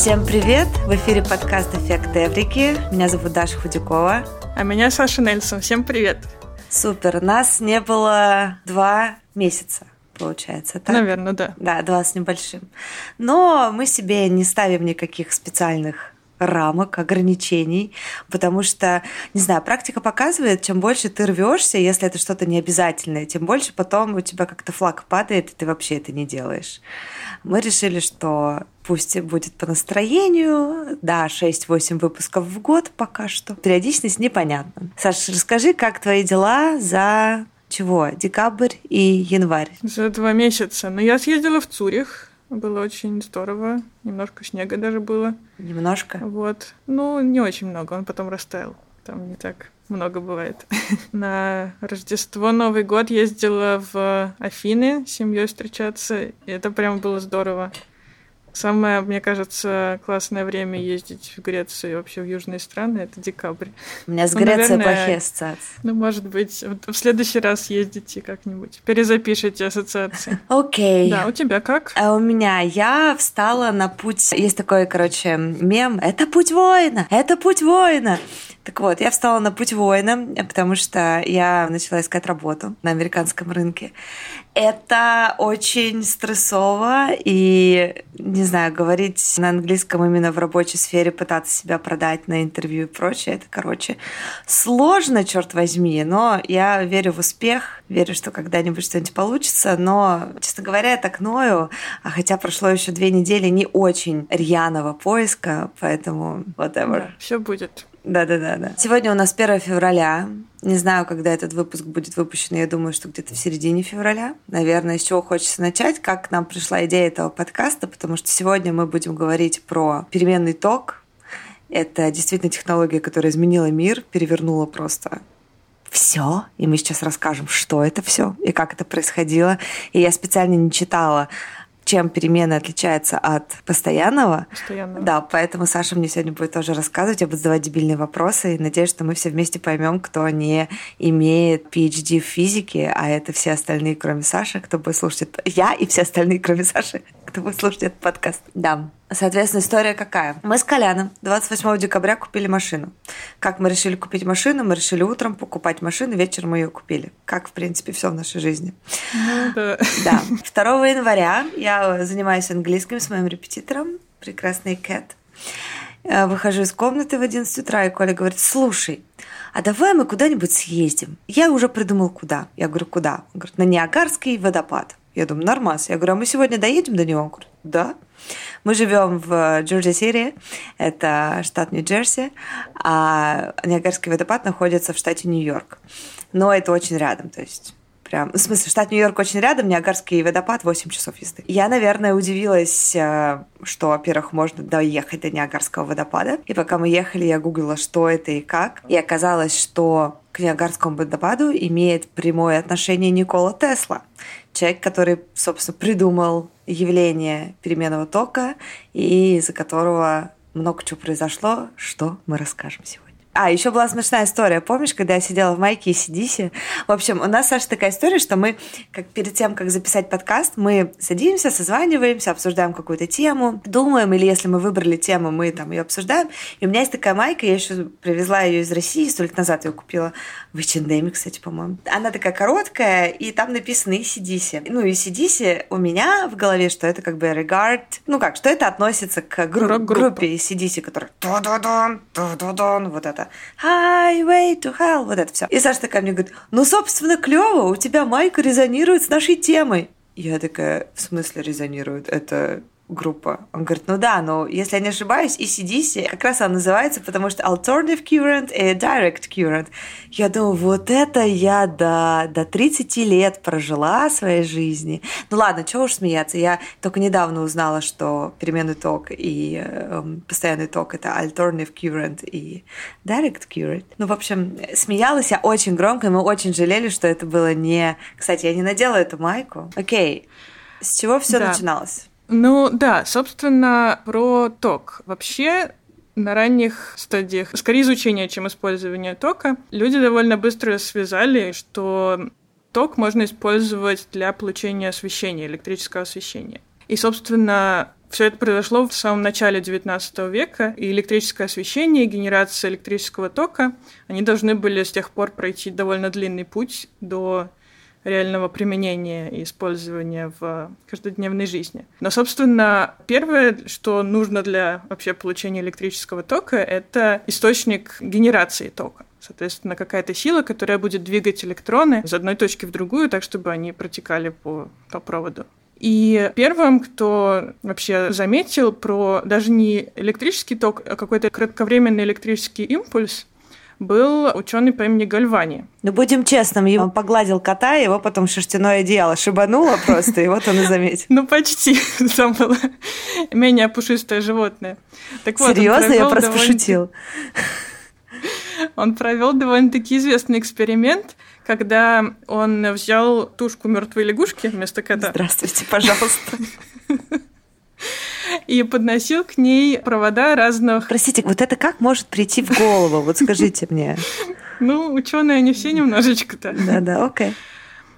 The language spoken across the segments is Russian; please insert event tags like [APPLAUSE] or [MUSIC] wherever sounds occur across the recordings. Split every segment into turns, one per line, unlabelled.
Всем привет! В эфире подкаст «Эффект Эврики». Меня зовут Даша Худякова.
А меня Саша Нельсон. Всем привет!
Супер! Нас не было два месяца получается, так?
Наверное, да.
Да, два с небольшим. Но мы себе не ставим никаких специальных рамок, ограничений, потому что, не знаю, практика показывает, чем больше ты рвешься, если это что-то необязательное, тем больше потом у тебя как-то флаг падает, и ты вообще это не делаешь. Мы решили, что пусть будет по настроению, да, 6-8 выпусков в год пока что. Периодичность непонятна. Саша, расскажи, как твои дела за чего? Декабрь и январь?
За два месяца. Ну, я съездила в Цюрих, было очень здорово. Немножко снега даже было.
Немножко?
Вот. Ну, не очень много, он потом растаял. Там не так много бывает. [LAUGHS] На Рождество, Новый год ездила в Афины с семьей встречаться. И это прям было здорово. Самое, мне кажется, классное время ездить в Грецию и вообще в южные страны — это декабрь.
У меня с ну, Грецией наверное, плохие ассоциации.
Ну, может быть, в следующий раз ездите как-нибудь, перезапишите ассоциации.
Окей.
Okay. Да, у тебя как?
А у меня, я встала на путь... Есть такой, короче, мем. Это путь воина! Это путь воина! Так вот, я встала на путь воина, потому что я начала искать работу на американском рынке. Это очень стрессово, и, не знаю, говорить на английском именно в рабочей сфере, пытаться себя продать на интервью и прочее, это, короче, сложно, черт возьми, но я верю в успех, верю, что когда-нибудь что-нибудь получится, но, честно говоря, я так ною, а хотя прошло еще две недели не очень рьяного поиска, поэтому whatever. Да,
все будет.
Да-да-да. да. Сегодня у нас 1 февраля. Не знаю, когда этот выпуск будет выпущен. Я думаю, что где-то в середине февраля. Наверное, с чего хочется начать, как к нам пришла идея этого подкаста, потому что сегодня мы будем говорить про переменный ток. Это действительно технология, которая изменила мир, перевернула просто все, и мы сейчас расскажем, что это все и как это происходило. И я специально не читала чем перемена отличается от постоянного.
Постоянного.
Да, поэтому Саша мне сегодня будет тоже рассказывать, я буду задавать дебильные вопросы, и надеюсь, что мы все вместе поймем, кто не имеет PhD в физике, а это все остальные, кроме Саши, кто будет слушать... Я и все остальные, кроме Саши, кто будет слушать этот подкаст. Да. Соответственно, история какая? Мы с Коляном 28 декабря купили машину. Как мы решили купить машину? Мы решили утром покупать машину, вечером мы ее купили. Как, в принципе, все в нашей жизни.
Ну, да.
да. 2 января я занимаюсь английским с моим репетитором, прекрасный Кэт. Э, выхожу из комнаты в 11 утра, и Коля говорит, слушай, а давай мы куда-нибудь съездим. Я уже придумал, куда. Я говорю, куда? Он говорит, на Ниагарский водопад. Я думаю, нормас. Я говорю, а мы сегодня доедем до него? Он говорит, да. Мы живем в Джорджи-Сити, это штат Нью-Джерси, а Ниагарский водопад находится в штате Нью-Йорк. Но это очень рядом, то есть прям, в смысле, штат Нью-Йорк очень рядом, Ниагарский водопад 8 часов езды. Я, наверное, удивилась, э, что, во-первых, можно доехать до Ниагарского водопада. И пока мы ехали, я гуглила, что это и как. И оказалось, что к Ниагарскому водопаду имеет прямое отношение Никола Тесла. Человек, который, собственно, придумал явление переменного тока и из-за которого много чего произошло, что мы расскажем сегодня. А, еще была смешная история. Помнишь, когда я сидела в майке и сидисе? В общем, у нас, Саша, такая история, что мы, как перед тем, как записать подкаст, мы садимся, созваниваемся, обсуждаем какую-то тему, думаем, или если мы выбрали тему, мы там ее обсуждаем. И у меня есть такая майка, я еще привезла ее из России, сто лет назад ее купила в H&M, кстати, по-моему. Она такая короткая, и там написано ACDC. Ну, ACDC у меня в голове, что это как бы regard, ну как, что это относится к гру- группе ACDC, которая вот это Highway to Hell, вот это все. И Саша такая мне говорит, ну, собственно, клево, у тебя майка резонирует с нашей темой. Я такая, в смысле резонирует? Это группа. Он говорит, ну да, но если я не ошибаюсь, ECDC как раз она называется, потому что Alternative Current и Direct Current. Я думаю, вот это я до, до 30 лет прожила своей жизни. Ну ладно, чего уж смеяться, я только недавно узнала, что переменный ток и э, постоянный ток — это Alternative Current и Direct Current. Ну, в общем, смеялась я очень громко, и мы очень жалели, что это было не... Кстати, я не надела эту майку. Окей, с чего все да. начиналось?
Ну да, собственно, про ток. Вообще, на ранних стадиях, скорее изучения, чем использования тока, люди довольно быстро связали, что ток можно использовать для получения освещения, электрического освещения. И, собственно, Все это произошло в самом начале XIX века, и электрическое освещение, и генерация электрического тока, они должны были с тех пор пройти довольно длинный путь до реального применения и использования в каждодневной жизни. Но, собственно, первое, что нужно для вообще получения электрического тока, это источник генерации тока. Соответственно, какая-то сила, которая будет двигать электроны из одной точки в другую, так, чтобы они протекали по, по проводу. И первым, кто вообще заметил про даже не электрический ток, а какой-то кратковременный электрический импульс, был ученый по имени Гальвани.
Ну, будем честным, он погладил кота, его потом шерстяное одеяло шибануло просто, и вот он и заметил.
Ну, почти. [LAUGHS] Там было менее пушистое животное.
Серьезно? Я просто пошутил.
Он провел довольно-таки известный эксперимент, когда он взял тушку мертвой лягушки вместо кота.
Здравствуйте, пожалуйста. [LAUGHS]
И подносил к ней провода разных...
Простите, вот это как может прийти в голову? Вот скажите мне.
Ну, ученые они все немножечко-то.
Да-да, окей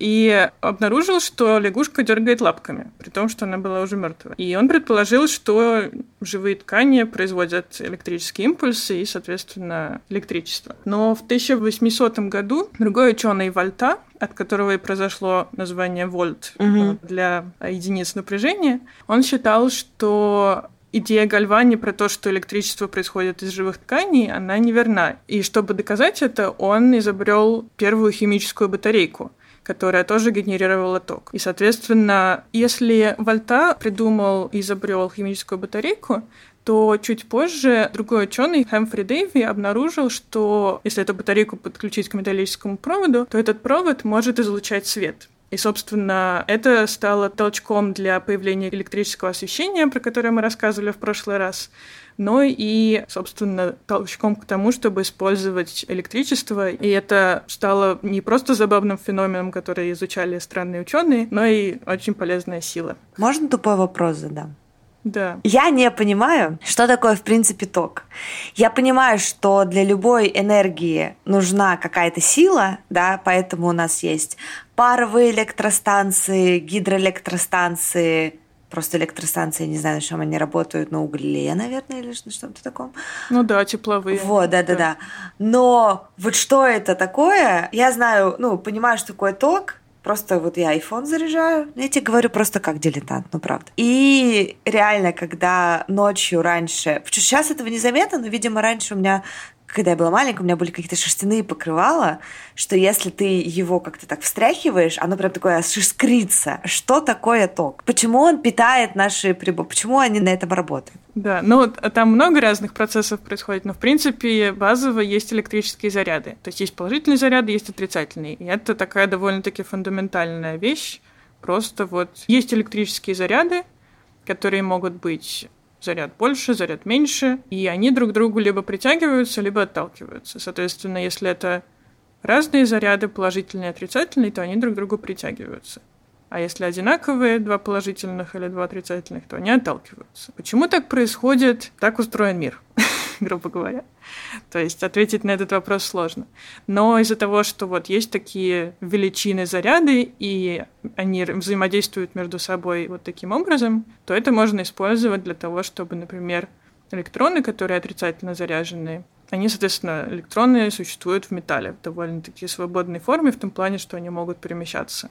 и обнаружил, что лягушка дергает лапками, при том, что она была уже мертва. И он предположил, что живые ткани производят электрические импульсы и, соответственно, электричество. Но в 1800 году другой ученый Вольта, от которого и произошло название вольт угу. для единиц напряжения, он считал, что идея Гальвани про то, что электричество происходит из живых тканей, она неверна. И чтобы доказать это, он изобрел первую химическую батарейку которая тоже генерировала ток. И, соответственно, если Вольта придумал и изобрел химическую батарейку, то чуть позже другой ученый Хэмфри Дэйви обнаружил, что если эту батарейку подключить к металлическому проводу, то этот провод может излучать свет. И, собственно, это стало толчком для появления электрического освещения, про которое мы рассказывали в прошлый раз но и, собственно, толчком к тому, чтобы использовать электричество. И это стало не просто забавным феноменом, который изучали странные ученые, но и очень полезная сила.
Можно тупой вопрос задам?
Да.
Я не понимаю, что такое, в принципе, ток. Я понимаю, что для любой энергии нужна какая-то сила, да, поэтому у нас есть паровые электростанции, гидроэлектростанции, просто электростанции, не знаю, на чем они работают, на угле, наверное, или на что-то таком.
Ну да, тепловые.
Вот, да-да-да. Но вот что это такое, я знаю, ну, понимаю, что такое ток, Просто вот я iPhone заряжаю. Я тебе говорю просто как дилетант, ну правда. И реально, когда ночью раньше... Сейчас этого не заметно, но, видимо, раньше у меня когда я была маленькая, у меня были какие-то шерстяные покрывала, что если ты его как-то так встряхиваешь, оно прям такое аж. Что такое ток? Почему он питает наши приборы? Почему они на этом работают?
Да, ну там много разных процессов происходит, но в принципе базово есть электрические заряды. То есть есть положительные заряды, есть отрицательные. И это такая довольно-таки фундаментальная вещь. Просто вот есть электрические заряды, которые могут быть заряд больше, заряд меньше, и они друг другу либо притягиваются, либо отталкиваются. Соответственно, если это разные заряды, положительные и отрицательные, то они друг другу притягиваются. А если одинаковые, два положительных или два отрицательных, то они отталкиваются. Почему так происходит? Так устроен мир, [LAUGHS] грубо говоря. То есть ответить на этот вопрос сложно. Но из-за того, что вот есть такие величины заряды, и они взаимодействуют между собой вот таким образом, то это можно использовать для того, чтобы, например, электроны, которые отрицательно заряжены, они, соответственно, электроны существуют в металле в довольно-таки свободной форме, в том плане, что они могут перемещаться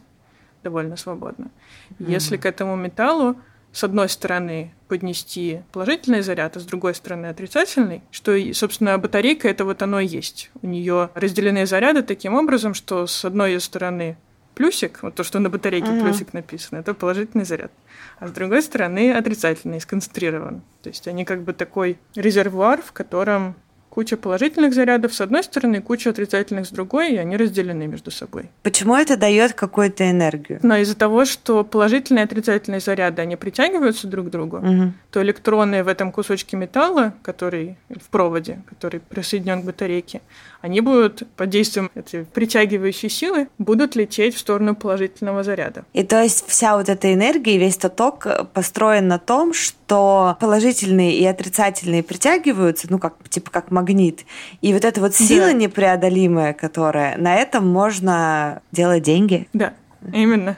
довольно свободно. Mm-hmm. Если к этому металлу с одной стороны поднести положительный заряд, а с другой стороны отрицательный, что, собственно, батарейка это вот оно и есть. У нее разделены заряды таким образом, что с одной стороны плюсик, вот то, что на батарейке uh-huh. плюсик написано, это положительный заряд. А с другой стороны отрицательный, сконцентрирован. То есть они как бы такой резервуар, в котором куча положительных зарядов с одной стороны, куча отрицательных с другой, и они разделены между собой.
Почему это дает какую-то энергию?
Но из-за того, что положительные и отрицательные заряды, они притягиваются друг к другу, угу. то электроны в этом кусочке металла, который в проводе, который присоединен к батарейке, они будут под действием этой притягивающей силы будут лететь в сторону положительного заряда.
И то есть вся вот эта энергия, весь тот ток построен на том, что положительные и отрицательные притягиваются, ну как типа как магнит. И вот эта вот сила да. непреодолимая, которая на этом можно делать деньги.
Да, именно.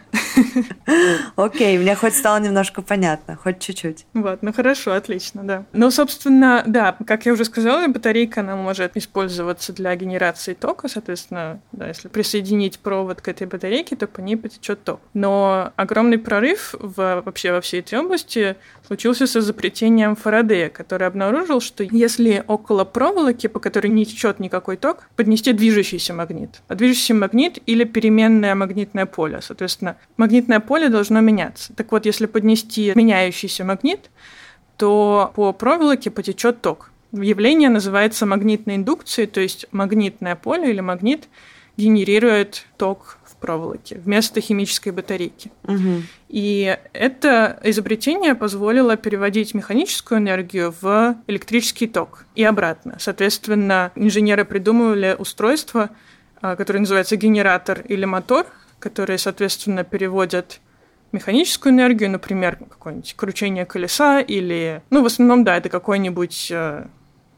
Окей, мне хоть стало немножко понятно, хоть чуть-чуть.
Вот, ну хорошо, отлично, да. Ну, собственно, да, как я уже сказала, батарейка, она может использоваться для генерации тока, соответственно, да, если присоединить провод к этой батарейке, то по ней потечет ток. Но огромный прорыв в, вообще во всей этой области случился с изобретением Фарадея, который обнаружил, что если около проволоки, по которой не течет никакой ток, поднести движущийся магнит. А движущийся магнит или переменное магнитное поле. Соответственно, магнитное поле должно меняться. Так вот, если поднести меняющийся магнит, то по проволоке потечет ток. Явление называется магнитной индукцией, то есть магнитное поле или магнит генерирует ток проволоки вместо химической батарейки.
Угу.
И это изобретение позволило переводить механическую энергию в электрический ток и обратно. Соответственно, инженеры придумывали устройство, а, которое называется генератор или мотор, которые, соответственно, переводят механическую энергию, например, какое-нибудь кручение колеса или, ну, в основном, да, это какой-нибудь а,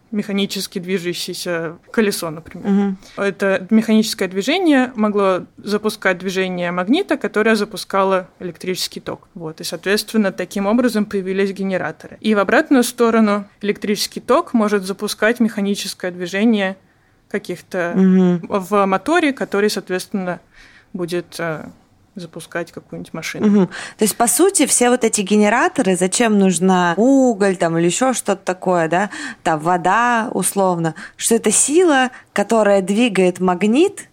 механически движущееся колесо, например.
Угу.
Это механическое движение могло запускать движение магнита, которое запускало электрический ток. Вот. И, соответственно, таким образом появились генераторы. И в обратную сторону электрический ток может запускать механическое движение каких-то
угу.
в моторе, который, соответственно, будет э, запускать какую-нибудь машину.
Угу. То есть, по сути, все вот эти генераторы, зачем нужна уголь там или еще что-то такое, да, там вода условно, что это сила, которая двигает магнит,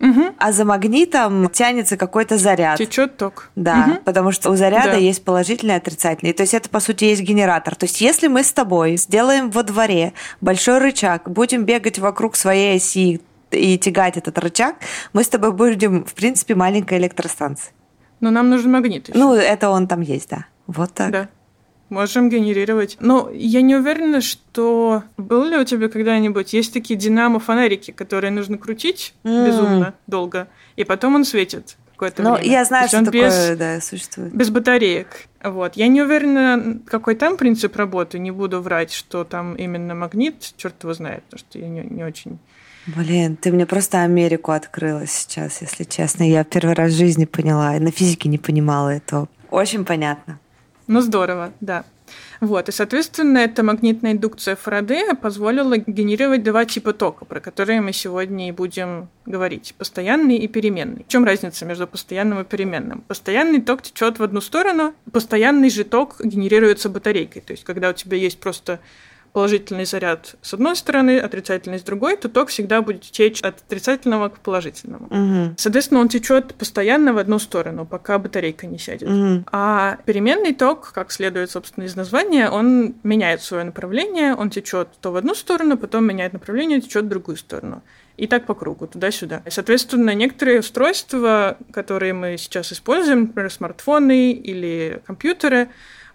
Угу.
А за магнитом тянется какой-то заряд.
Течет ток.
Да,
угу.
потому что у заряда
да.
есть положительный и отрицательный. То есть это, по сути, есть генератор. То есть если мы с тобой сделаем во дворе большой рычаг, будем бегать вокруг своей оси, и тягать этот рычаг, мы с тобой будем, в принципе, маленькой электростанцией.
Но нам нужен магнит еще.
Ну, это он там есть, да. Вот так.
Да. Можем генерировать. Но я не уверена, что... Было ли у тебя когда-нибудь... Есть такие динамо-фонарики, которые нужно крутить mm. безумно долго, и потом он светит какое-то
ну,
время.
я знаю, что такое,
без,
да, существует.
Без батареек. Вот. Я не уверена, какой там принцип работы. Не буду врать, что там именно магнит. Черт его знает, потому что я не, не очень
Блин, ты мне просто Америку открыла сейчас, если честно. Я первый раз в жизни поняла, и на физике не понимала этого. Очень понятно.
Ну, здорово, да. Вот, и, соответственно, эта магнитная индукция Фарадея позволила генерировать два типа тока, про которые мы сегодня и будем говорить. Постоянный и переменный. В чем разница между постоянным и переменным? Постоянный ток течет в одну сторону, постоянный же ток генерируется батарейкой. То есть, когда у тебя есть просто положительный заряд с одной стороны, отрицательный с другой, то ток всегда будет течь от отрицательного к положительному.
Угу.
Соответственно, он течет постоянно в одну сторону, пока батарейка не сядет.
Угу.
А переменный ток, как следует, собственно, из названия, он меняет свое направление, он течет то в одну сторону, потом меняет направление, течет в другую сторону. И так по кругу, туда-сюда. Соответственно, некоторые устройства, которые мы сейчас используем, например, смартфоны или компьютеры,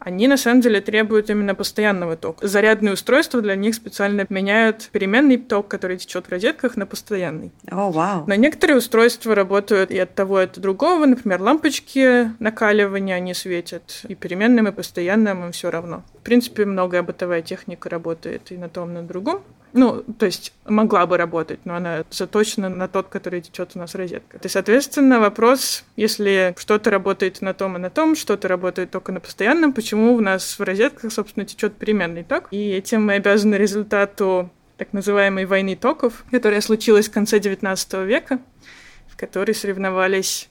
они на самом деле требуют именно постоянного тока. Зарядные устройства для них специально меняют переменный ток, который течет в розетках, на постоянный.
О, oh, вау. Wow.
Но некоторые устройства работают и от того, и от другого. Например, лампочки накаливания, они светят и переменным, и постоянным, им все равно. В принципе, многое бытовая техника работает и на том, и на другом. Ну, то есть могла бы работать, но она заточена на тот, который течет у нас в розетках. И, соответственно, вопрос, если что-то работает на том и на том, что-то работает только на постоянном, почему у нас в розетках, собственно, течет переменный ток? И этим мы обязаны результату так называемой войны токов, которая случилась в конце XIX века, в которой соревновались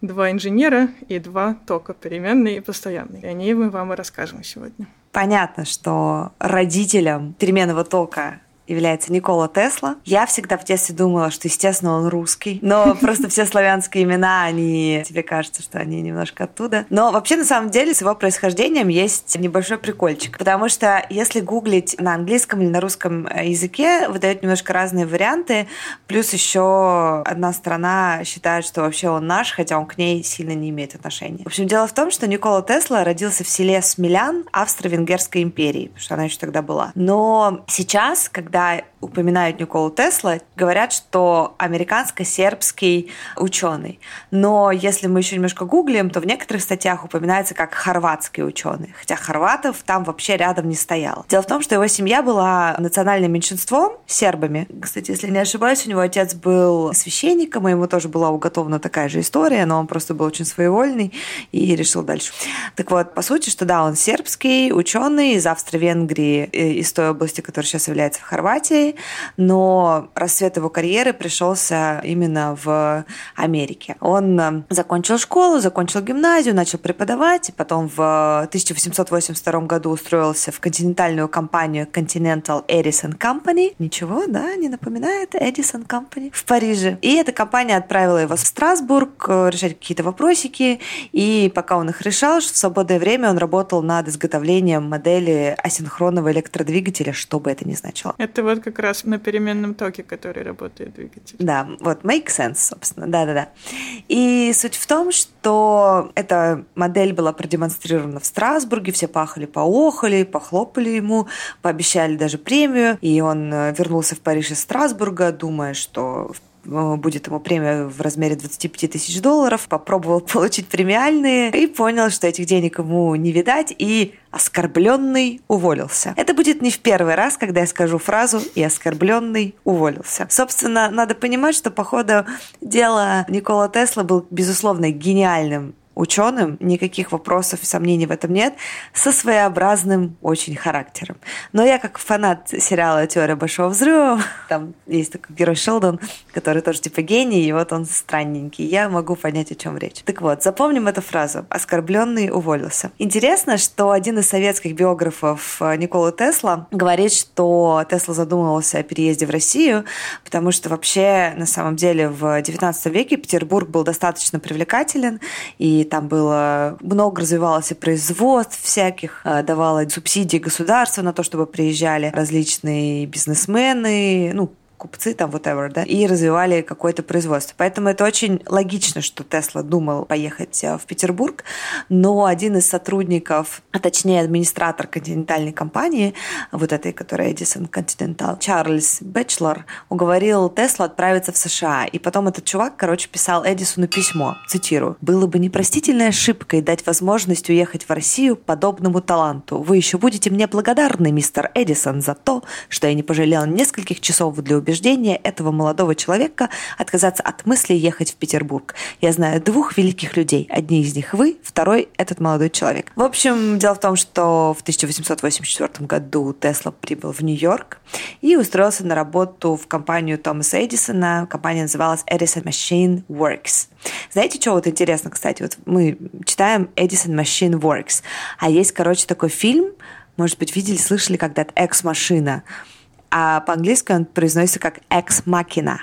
два инженера и два тока, переменный и постоянный. И о ней мы вам и расскажем сегодня.
Понятно, что родителям переменного тока является Никола Тесла. Я всегда в детстве думала, что, естественно, он русский, но [LAUGHS] просто все славянские имена, они тебе кажется, что они немножко оттуда. Но вообще, на самом деле, с его происхождением есть небольшой прикольчик, потому что если гуглить на английском или на русском языке, выдают немножко разные варианты, плюс еще одна страна считает, что вообще он наш, хотя он к ней сильно не имеет отношения. В общем, дело в том, что Никола Тесла родился в селе Смелян Австро-Венгерской империи, потому что она еще тогда была. Но сейчас, когда когда упоминают Николу Тесла, говорят, что американско-сербский ученый. Но если мы еще немножко гуглим, то в некоторых статьях упоминается как хорватский ученый. Хотя хорватов там вообще рядом не стояло. Дело в том, что его семья была национальным меньшинством, сербами. Кстати, если не ошибаюсь, у него отец был священником, и ему тоже была уготована такая же история, но он просто был очень своевольный и решил дальше. Так вот, по сути, что да, он сербский ученый из Австро-Венгрии, э, из той области, которая сейчас является в Хорватии, но расцвет его карьеры пришелся именно в Америке. Он э, закончил школу, закончил гимназию, начал преподавать, потом в 1882 году устроился в континентальную компанию Continental Edison Company. Ничего, да, не напоминает Edison Company в Париже. И эта компания отправила его в Страсбург э, решать какие-то вопросики, и пока он их решал, в свободное время он работал над изготовлением модели асинхронного электродвигателя, что бы это ни значило.
Это вот как раз на переменном токе, который работает двигатель.
Да, вот make sense, собственно, да-да-да. И суть в том, что эта модель была продемонстрирована в Страсбурге, все пахали, поохали, похлопали ему, пообещали даже премию, и он э, вернулся в Париж из Страсбурга, думая, что Э, будет ему премия в размере 25 тысяч долларов, попробовал [LAUGHS] получить премиальные и понял, что этих денег ему не видать, и оскорбленный уволился. Это будет не в первый раз, когда я скажу фразу «и оскорбленный уволился». Собственно, надо понимать, что по ходу дела Никола Тесла был, безусловно, гениальным ученым, никаких вопросов и сомнений в этом нет, со своеобразным очень характером. Но я как фанат сериала «Теория Большого Взрыва», [LAUGHS] там есть такой герой Шелдон, который тоже типа гений, и вот он странненький. Я могу понять, о чем речь. Так вот, запомним эту фразу. Оскорбленный уволился. Интересно, что один из советских биографов э, Никола Тесла говорит, что Тесла задумывался о переезде в Россию, потому что вообще на самом деле в XIX веке Петербург был достаточно привлекателен, и там было много развивалось и производств всяких, э, давало субсидии государства на то, чтобы приезжали различные бизнесмены, ну, купцы, там, whatever, да, и развивали какое-то производство. Поэтому это очень логично, что Тесла думал поехать э, в Петербург, но один из сотрудников, а точнее администратор континентальной компании, вот этой, которая Edison Continental, Чарльз Бэчлор, уговорил Тесла отправиться в США. И потом этот чувак, короче, писал Эдисону письмо, цитирую, «Было бы непростительной ошибкой дать возможность уехать в Россию подобному таланту. Вы еще будете мне благодарны, мистер Эдисон, за то, что я не пожалел нескольких часов для убеждения убеждение этого молодого человека отказаться от мысли ехать в Петербург. Я знаю двух великих людей. Одни из них вы, второй – этот молодой человек. В общем, дело в том, что в 1884 году Тесла прибыл в Нью-Йорк и устроился на работу в компанию Томаса Эдисона. Компания называлась Edison Machine Works. Знаете, что вот интересно, кстати? Вот мы читаем Edison Machine Works, а есть, короче, такой фильм, может быть, видели, слышали когда-то «Экс-машина» а по-английски он произносится как «ex machina».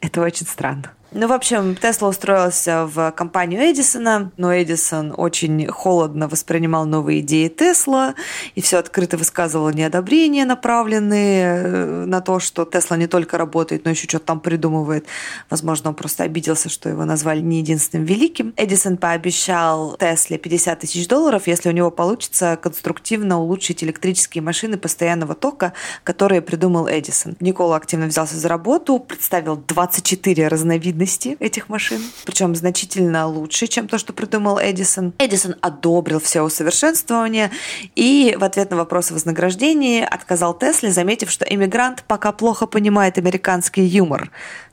Это очень странно. Ну, в общем, Тесла устроился в компанию Эдисона, но Эдисон очень холодно воспринимал новые идеи Тесла и все открыто высказывал неодобрения, направленные э, на то, что Тесла не только работает, но еще что-то там придумывает. Возможно, он просто обиделся, что его назвали не единственным великим. Эдисон пообещал Тесле 50 тысяч долларов, если у него получится конструктивно улучшить электрические машины постоянного тока, которые придумал Эдисон. Никола активно взялся за работу, представил 24 разновидности разновидности этих машин, причем значительно лучше, чем то, что придумал Эдисон. Эдисон одобрил все усовершенствования и в ответ на вопрос о вознаграждении отказал Тесле, заметив, что эмигрант пока плохо понимает американский юмор.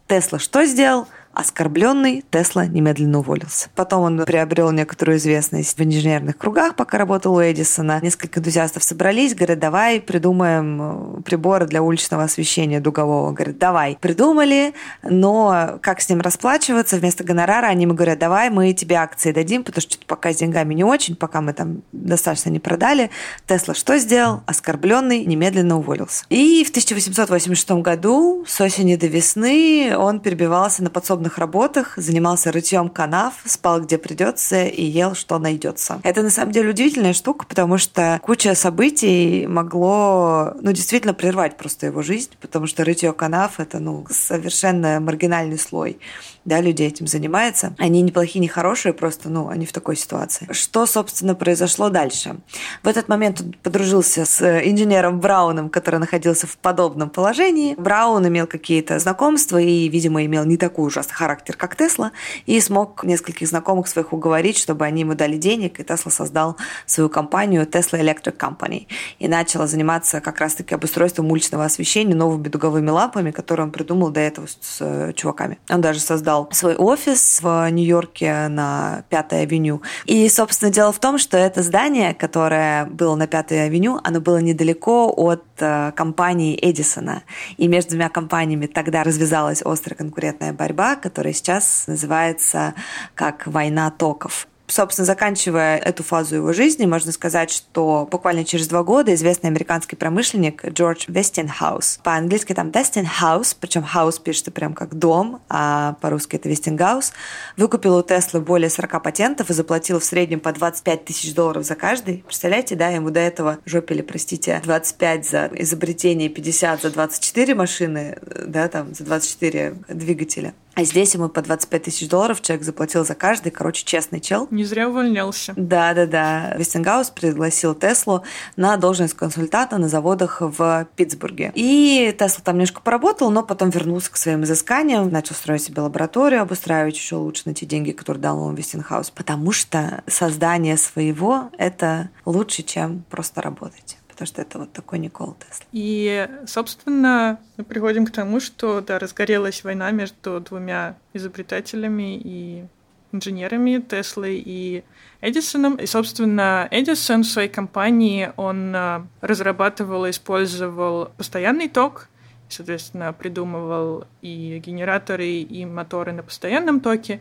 Тесла что сделал? Оскорбленный Тесла немедленно уволился. Потом он приобрел некоторую известность в инженерных кругах, пока работал у Эдисона. Несколько энтузиастов собрались, говорят, давай придумаем э, приборы для уличного освещения дугового. Говорят, давай. Придумали, но как с ним расплачиваться? Вместо гонорара они ему говорят, давай мы тебе акции дадим, потому что пока с деньгами не очень, пока мы там достаточно не продали. Тесла что сделал? Оскорбленный немедленно уволился. И в 1886 году с осени до весны он перебивался на подсобном подобных работах, занимался рытьем канав, спал где придется и ел, что найдется. Это на самом деле удивительная штука, потому что куча событий могло, ну, действительно прервать просто его жизнь, потому что рытье канав — это, ну, совершенно маргинальный слой да, людей этим занимается. Они не плохие, не хорошие, просто, ну, они в такой ситуации. Что, собственно, произошло дальше? В этот момент он подружился с инженером Брауном, который находился в подобном положении. Браун имел какие-то знакомства и, видимо, имел не такой ужасный характер, как Тесла, и смог нескольких знакомых своих уговорить, чтобы они ему дали денег, и Тесла создал свою компанию Tesla Electric Company и начал заниматься как раз-таки обустройством уличного освещения новыми дуговыми лампами, которые он придумал до этого с чуваками. Он даже создал создал свой офис в Нью-Йорке на Пятой авеню. И, собственно, дело в том, что это здание, которое было на Пятой авеню, оно было недалеко от э, компании Эдисона. И между двумя компаниями тогда развязалась острая конкурентная борьба, которая сейчас называется как «война токов». Собственно, заканчивая эту фазу его жизни, можно сказать, что буквально через два года известный американский промышленник Джордж Вестинхаус, по-английски там Westinghouse, причем house пишется прям как дом, а по-русски это Вестингаус, выкупил у Теслы более 40 патентов и заплатил в среднем по 25 тысяч долларов за каждый. Представляете, да, ему до этого жопили, простите, 25 за изобретение, 50 за 24 машины, да, там, за 24 двигателя. А здесь ему по 25 тысяч долларов человек заплатил за каждый. Короче, честный чел.
Не зря увольнялся.
Да-да-да. Вестингаус пригласил Теслу на должность консультанта на заводах в Питтсбурге. И Тесла там немножко поработал, но потом вернулся к своим изысканиям, начал строить себе лабораторию, обустраивать еще лучше на те деньги, которые дал ему Вестингаус. Потому что создание своего — это лучше, чем просто работать потому что это вот такой Никола Тесла.
И, собственно, мы приходим к тому, что, да, разгорелась война между двумя изобретателями и инженерами Теслой и Эдисоном. И, собственно, Эдисон в своей компании, он а, разрабатывал и использовал постоянный ток, соответственно, придумывал и генераторы, и моторы на постоянном токе,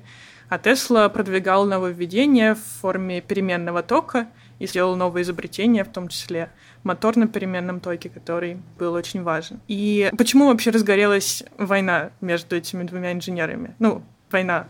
а Тесла продвигал нововведения в форме переменного тока и сделал новые изобретения, в том числе мотор на переменном токе, который был очень важен. И почему вообще разгорелась война между этими двумя инженерами? Ну, война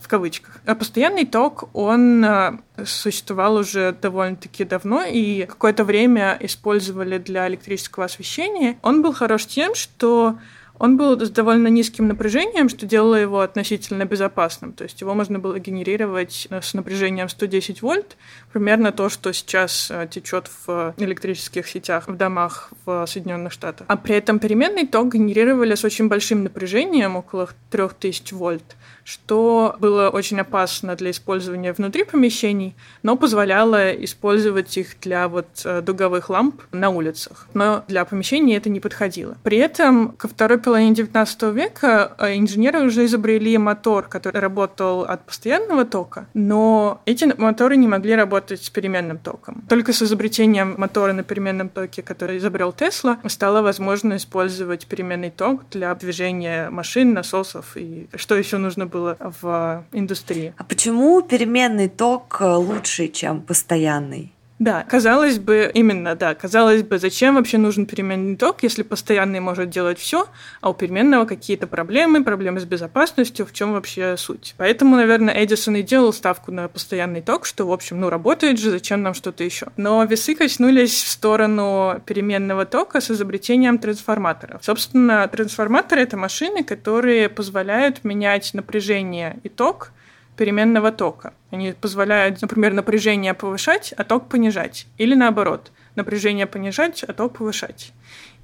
в кавычках. А постоянный ток, он а, существовал уже довольно-таки давно, и какое-то время использовали для электрического освещения. Он был хорош тем, что он был с довольно низким напряжением, что делало его относительно безопасным. То есть его можно было генерировать э, с напряжением 110 вольт, примерно то, что сейчас э, течет в электрических сетях в домах в Соединенных Штатах. А при этом переменный ток генерировали с очень большим напряжением, около 3000 вольт, что было очень опасно для использования внутри помещений, но позволяло использовать их для вот э, дуговых ламп на улицах. Но для помещений это не подходило. При этом ко второй половине XIX века э, инженеры уже изобрели мотор, который работал от постоянного тока, но эти моторы не могли работать с переменным током. Только с изобретением мотора на переменном токе, который изобрел Тесла, стало возможно использовать переменный ток для движения машин, насосов и что еще нужно было было в индустрии.
А почему переменный ток лучше, чем постоянный?
Да, казалось бы, именно, да, казалось бы, зачем вообще нужен переменный ток, если постоянный может делать все, а у переменного какие-то проблемы, проблемы с безопасностью, в чем вообще суть. Поэтому, наверное, Эдисон и делал ставку на постоянный ток, что, в общем, ну, работает же, зачем нам что-то еще. Но весы качнулись в сторону переменного тока с изобретением трансформаторов. Собственно, трансформаторы — это машины, которые позволяют менять напряжение и ток переменного тока. Они позволяют, например, напряжение повышать, а ток понижать. Или наоборот, напряжение понижать, а ток повышать.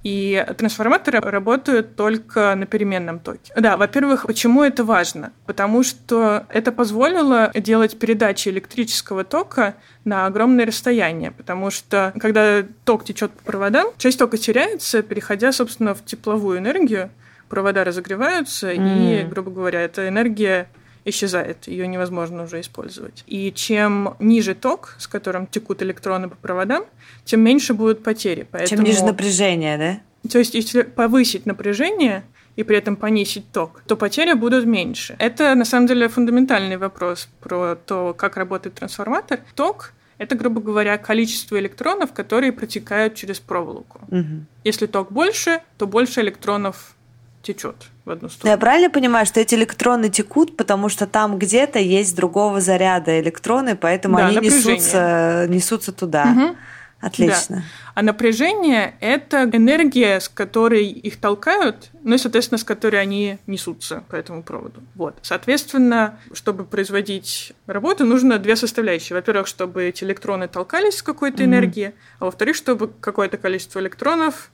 И трансформаторы работают только на переменном токе. Да, во-первых, почему это важно? Потому что это позволило делать передачи электрического тока на огромное расстояние, потому что когда ток течет по проводам, часть тока теряется, переходя, собственно, в тепловую энергию, провода разогреваются, mm. и, грубо говоря, эта энергия исчезает, ее невозможно уже использовать. И чем ниже ток, с которым текут электроны по проводам, тем меньше будут потери.
Поэтому... Чем ниже напряжение, да?
То есть, если повысить напряжение и при этом понизить ток, то потери будут меньше. Это, на самом деле, фундаментальный вопрос про то, как работает трансформатор. Ток это, грубо говоря, количество электронов, которые протекают через проволоку. Угу. Если ток больше, то больше электронов течет в одну сторону.
Я правильно понимаю, что эти электроны текут, потому что там где-то есть другого заряда электроны, поэтому
Да,
они
напряжение.
несутся, несутся туда.
Мгм.
Отлично.
Да. А напряжение — это энергия, с которой их толкают, ну и, соответственно, с которой они несутся по этому проводу. Вот. Соответственно, чтобы производить работу, нужно две составляющие. Во-первых, чтобы эти электроны толкались с какой-то
Мгм.
энергией, а во-вторых, чтобы какое-то количество электронов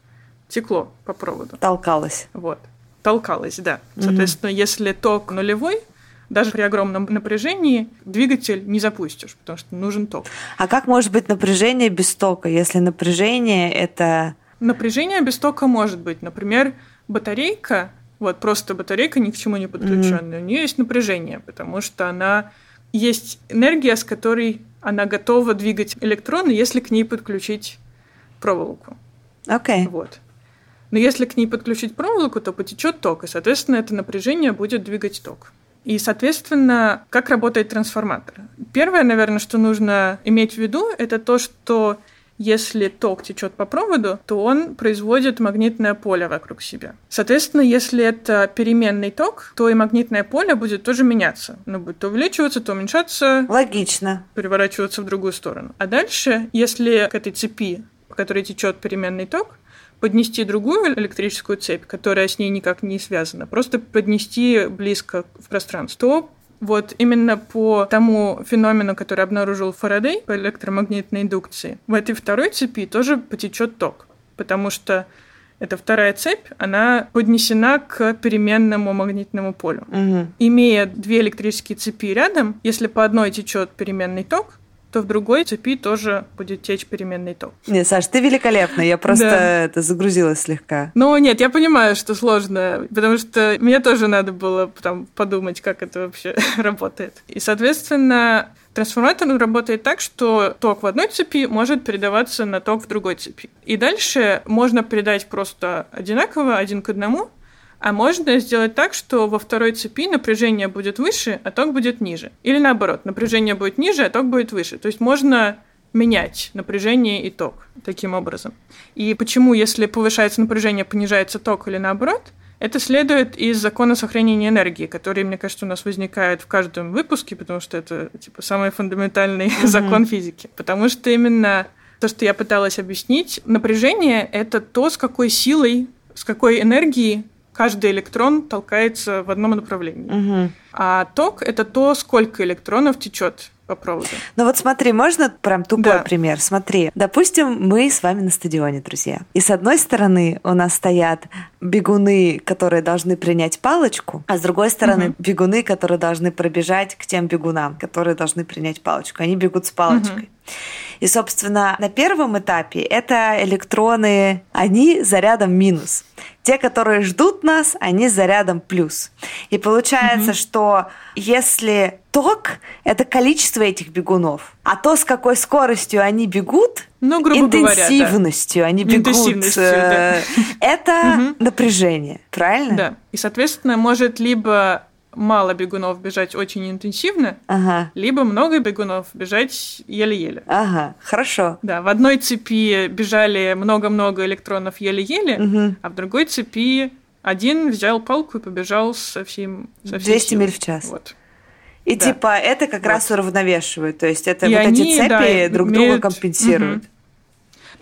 текло по проводу.
Толкалась.
Вот. Толкалось, да. Соответственно, если ток нулевой, даже при огромном напряжении двигатель не запустишь, потому что нужен ток.
А как может быть напряжение без тока, если напряжение это...
Напряжение без тока может быть. Например, батарейка, вот просто батарейка ни к чему не подключенная, у нее есть напряжение, потому что она есть энергия, с которой она готова двигать электроны, если к ней подключить проволоку.
Окей.
Вот. Но если к ней подключить проволоку, то потечет ток, и, соответственно, это напряжение будет двигать ток. И, соответственно, как работает трансформатор? Первое, наверное, что нужно иметь в виду, это то, что если ток течет по проводу, то он производит магнитное поле вокруг себя. Соответственно, если это переменный ток, то и магнитное поле будет тоже меняться. Оно будет то увеличиваться, то уменьшаться,
Логично.
переворачиваться в другую сторону. А дальше, если к этой цепи, по которой течет переменный ток, поднести другую электрическую цепь, которая с ней никак не связана, просто поднести близко в пространство, то вот именно по тому феномену, который обнаружил Фарадей по электромагнитной индукции, в этой второй цепи тоже потечет ток, потому что эта вторая цепь, она поднесена к переменному магнитному полю.
Мгм.
Имея две электрические цепи рядом, если по одной течет переменный ток, то в другой цепи тоже будет течь переменный ток.
Не, Саш, ты великолепна. Я просто
Да.
это загрузилась слегка.
Но нет, я понимаю, что сложно, потому что мне тоже надо было там подумать, как это вообще [LAUGHS] работает. И, соответственно, трансформатор работает так, что ток в одной цепи может передаваться на ток в другой цепи. И дальше можно передать просто одинаково, один к одному, а можно сделать так, что во второй цепи напряжение будет выше, а ток будет ниже. Или наоборот, напряжение будет ниже, а ток будет выше. То есть можно менять напряжение и ток таким образом. И почему, если повышается напряжение, понижается ток или наоборот, это следует из закона сохранения энергии, который, мне кажется, у нас возникает в каждом выпуске, потому что это типа самый фундаментальный [LAUGHS] закон физики. Потому что именно то, что я пыталась объяснить, напряжение — это то, с какой силой, с какой энергией каждый электрон толкается в одном направлении.
Мгм.
А ток — это то, сколько электронов течет по проводу.
Ну вот смотри, можно прям тупой
Да.
пример? Смотри, допустим, мы с вами на стадионе, друзья. И с одной стороны у нас стоят бегуны, которые должны принять палочку, а с другой стороны
Мгм.
бегуны, которые должны пробежать к тем бегунам, которые должны принять палочку. Они бегут с палочкой. И, собственно, на первом этапе это электроны, они зарядом минус. Те, которые ждут нас, они с зарядом плюс. И получается, что если ток — это количество этих бегунов, а то, с какой скоростью они бегут,
Ну, грубо говоря, да.
интенсивностью они бегут,
Интенсивностью,
э, это
Мгм.
напряжение, правильно?
Да. И, соответственно, может либо мало бегунов бежать очень интенсивно,
Ага,
либо много бегунов бежать еле-еле.
ага, хорошо.
Да, в одной цепи бежали много-много электронов еле-еле,
Мгм.
а в другой цепи один взял палку и побежал со всем со всей
200
силой.
миль в час.
Вот.
И
Да.
типа это как раз уравновешивает, то есть это
И
вот
они,
эти цепи
да,
друг
имеют-
друга компенсируют.
Мгм.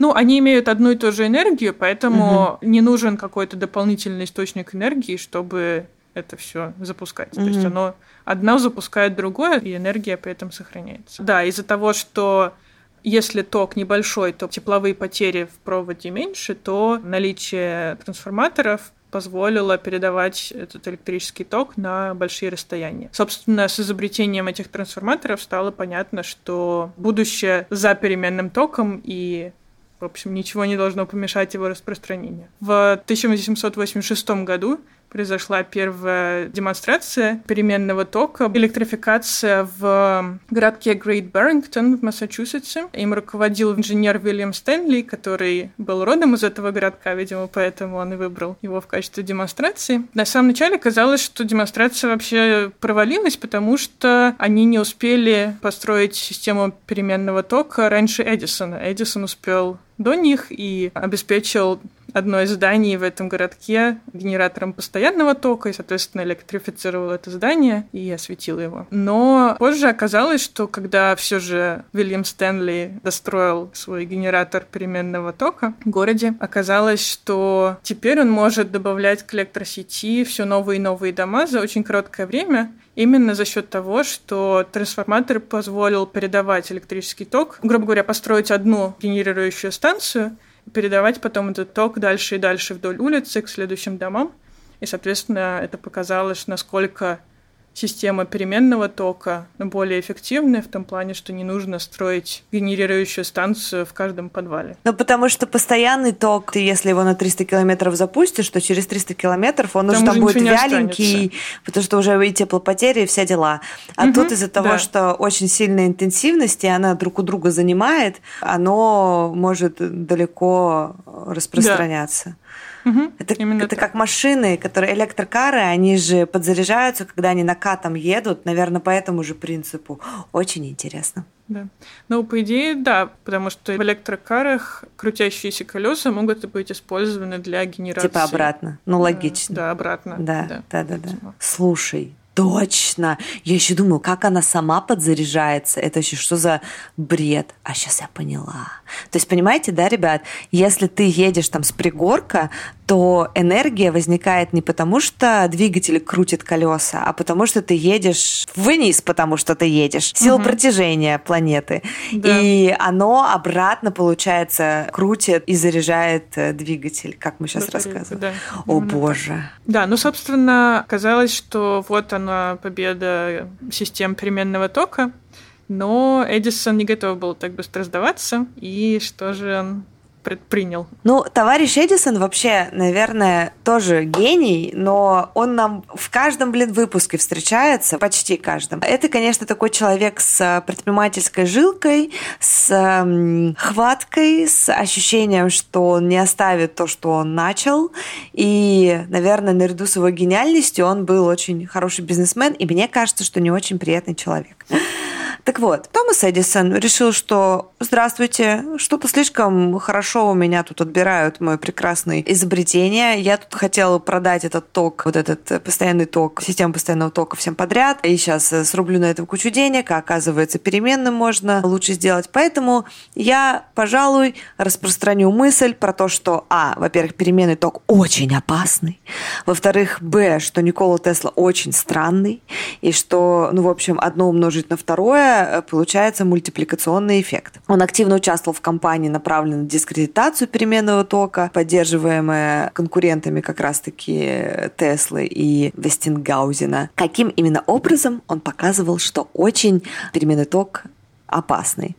Ну, они имеют одну и ту же энергию, поэтому не нужен какой-то дополнительный источник энергии, чтобы это все запускать. То есть оно одно запускает другое, и энергия при этом сохраняется. Да, из-за того, что если ток небольшой, то тепловые потери в проводе меньше, то наличие трансформаторов позволило передавать этот электрический ток на большие расстояния. Собственно, с изобретением этих трансформаторов стало понятно, что будущее за переменным током и в общем, ничего не должно помешать его распространению. В 1886 году произошла первая демонстрация переменного тока, электрификация в городке Грейт Баррингтон в Массачусетсе. Им руководил инженер Уильям Стэнли, который был родом из этого городка, видимо, поэтому он и выбрал его в качестве демонстрации. На самом начале казалось, что демонстрация вообще провалилась, потому что они не успели построить систему переменного тока раньше Эдисона. Эдисон успел до них и обеспечил одно из зданий в этом городке генератором постоянного тока и, соответственно, электрифицировал это здание и осветил его. Но позже оказалось, что когда все же Вильям Стэнли достроил свой генератор переменного тока в городе, оказалось, что теперь он может добавлять к электросети все новые и новые дома за очень короткое время, именно за счет того, что трансформатор позволил передавать электрический ток, грубо говоря, построить одну генерирующую станцию, передавать потом этот ток дальше и дальше вдоль улицы к следующим домам. И, соответственно, это показалось, насколько система переменного тока более эффективная в том плане, что не нужно строить генерирующую станцию в каждом подвале.
Ну, потому что постоянный ток, ты если его на 300 километров запустишь, то через 300 километров он там уже там будет вяленький, потому что уже и теплопотери, и все дела. А угу, тут из-за того, да. что очень сильная интенсивность, и она друг у друга занимает, оно может далеко распространяться. Да. Угу, это это как машины, которые электрокары, они же подзаряжаются, когда они накатом едут, наверное, по этому же принципу. Очень интересно.
Да. Ну, по идее, да, потому что в электрокарах крутящиеся колеса могут быть использованы для генерации.
Типа обратно. Ну, логично.
Да, обратно.
Да, да, да, да. да. Слушай, Точно. Я еще думаю, как она сама подзаряжается. Это еще что за бред? А сейчас я поняла. То есть, понимаете, да, ребят, если ты едешь там с пригорка, то энергия возникает не потому, что двигатель крутит колеса, а потому что ты едешь вниз, потому что ты едешь. Сила угу. притяжения планеты. Да. И оно обратно, получается, крутит и заряжает э, двигатель, как мы сейчас Батарейку, рассказываем. Да. О, боже.
Так. Да, ну, собственно, казалось, что вот она, победа систем переменного тока, но Эдисон не готов был так быстро сдаваться, и что же он предпринял.
Ну, товарищ Эдисон вообще, наверное, тоже гений, но он нам в каждом, блин, выпуске встречается, почти каждом. Это, конечно, такой человек с предпринимательской жилкой, с м, хваткой, с ощущением, что он не оставит то, что он начал. И, наверное, наряду с его гениальностью он был очень хороший бизнесмен, и мне кажется, что не очень приятный человек. Так вот, Томас Эдисон решил, что «Здравствуйте, что-то слишком хорошо у меня тут отбирают мое прекрасное изобретение. Я тут хотела продать этот ток, вот этот постоянный ток, систему постоянного тока всем подряд. И сейчас срублю на этом кучу денег, а оказывается переменным можно лучше сделать. Поэтому я, пожалуй, распространю мысль про то, что, а, во-первых, переменный ток очень опасный, во-вторых, б, что Никола Тесла очень странный, и что, ну, в общем, одно умножить на второе Э, получается мультипликационный эффект. Он активно участвовал в кампании, направленной на дискредитацию переменного тока, поддерживаемая конкурентами как раз-таки Теслы и Вестингаузена. Каким именно образом он показывал, что очень переменный ток опасный.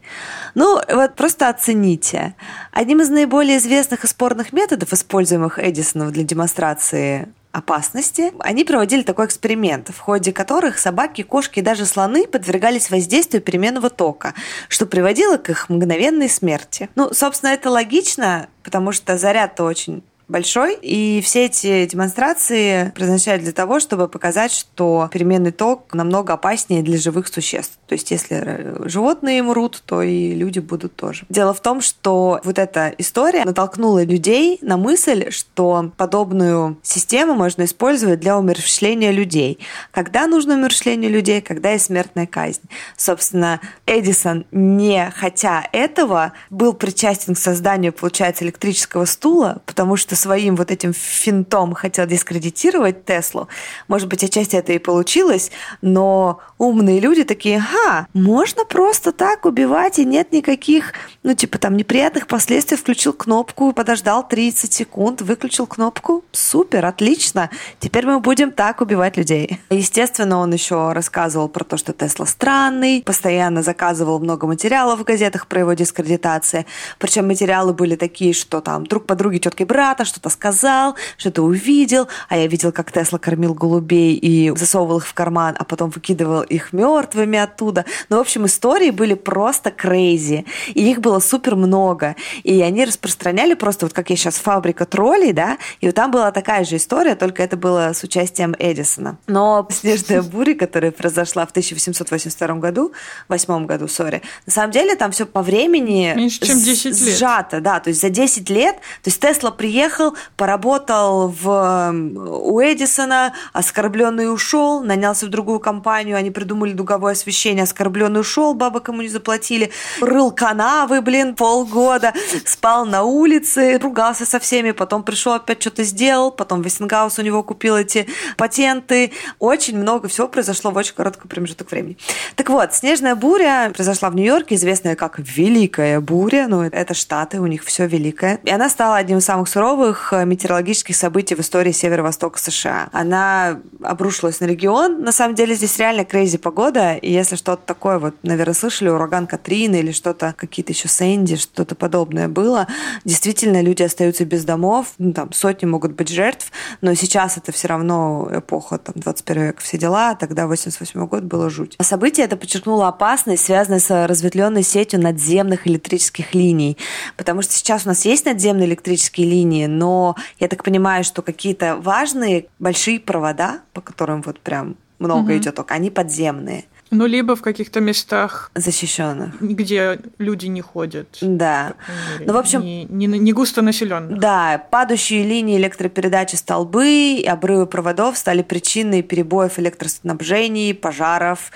Ну, вот просто оцените. Одним из наиболее известных и спорных методов, используемых Эдисоном для демонстрации опасности, они проводили такой эксперимент, в ходе которых собаки, кошки и даже слоны подвергались воздействию переменного тока, что приводило к их мгновенной смерти. Ну, собственно, это логично, потому что заряд-то очень большой. И все эти демонстрации предназначают для того, чтобы показать, что переменный ток намного опаснее для живых существ. То есть, если животные мрут, то и люди будут тоже. Дело в том, что вот эта история натолкнула людей на мысль, что подобную систему можно использовать для умерщвления людей. Когда нужно умерщвление людей, когда есть смертная казнь. Собственно, Эдисон, не хотя этого, был причастен к созданию, получается, электрического стула, потому что своим вот этим финтом хотел дискредитировать Теслу. Может быть, отчасти это и получилось, но умные люди такие, ха, можно просто так убивать, и нет никаких, ну, типа там неприятных последствий. Включил кнопку, подождал 30 секунд, выключил кнопку. Супер, отлично. Теперь мы будем так убивать людей. Естественно, он еще рассказывал про то, что Тесла странный, постоянно заказывал много материалов в газетах про его дискредитации. Причем материалы были такие, что там друг подруги тетки брата что-то сказал, что-то увидел, а я видел, как Тесла кормил голубей и засовывал их в карман, а потом выкидывал их мертвыми оттуда. Ну, в общем, истории были просто crazy. И их было супер много. И они распространяли просто, вот как я сейчас, фабрика троллей, да, и вот там была такая же история, только это было с участием Эдисона. Но снежная буря, которая произошла в 1882 году, восьмом году, сори, на самом деле там все по времени
Меньше, чем 10
лет. сжато, да, то есть за 10 лет, то есть Тесла приехал уехал, поработал в, у Эдисона, оскорбленный ушел, нанялся в другую компанию, они придумали дуговое освещение, оскорбленный ушел, баба кому не заплатили, рыл канавы, блин, полгода, спал на улице, ругался со всеми, потом пришел опять что-то сделал, потом Вестингаус у него купил эти патенты. Очень много всего произошло в очень короткий промежуток времени. Так вот, снежная буря произошла в Нью-Йорке, известная как Великая буря, ну, это Штаты, у них все великое. И она стала одним из самых суровых э, метеорологических событий в истории северо-востока США. Она обрушилась на регион. На самом деле здесь реально крейзи погода, и если что-то такое, вот, наверное, слышали, ураган Катрина или что-то, какие-то еще Сэнди, что-то подобное было, действительно люди остаются без домов, ну, там сотни могут быть жертв, но сейчас это все равно эпоха там, 21 века, все дела, тогда 88 год было жуть. А событие это подчеркнуло опасность, связанную с разветвленной сетью надземных электрических линий, потому что сейчас у нас есть надземные электрические линии, но я так понимаю, что какие-то важные большие провода, по которым вот прям много угу. идет ток, они подземные.
Ну, либо в каких-то местах
защищенных,
где люди не ходят.
Да. Ну, в общем,
не, не, не густо населенных.
Да, падающие линии электропередачи столбы и обрывы проводов стали причиной перебоев электроснабжений, пожаров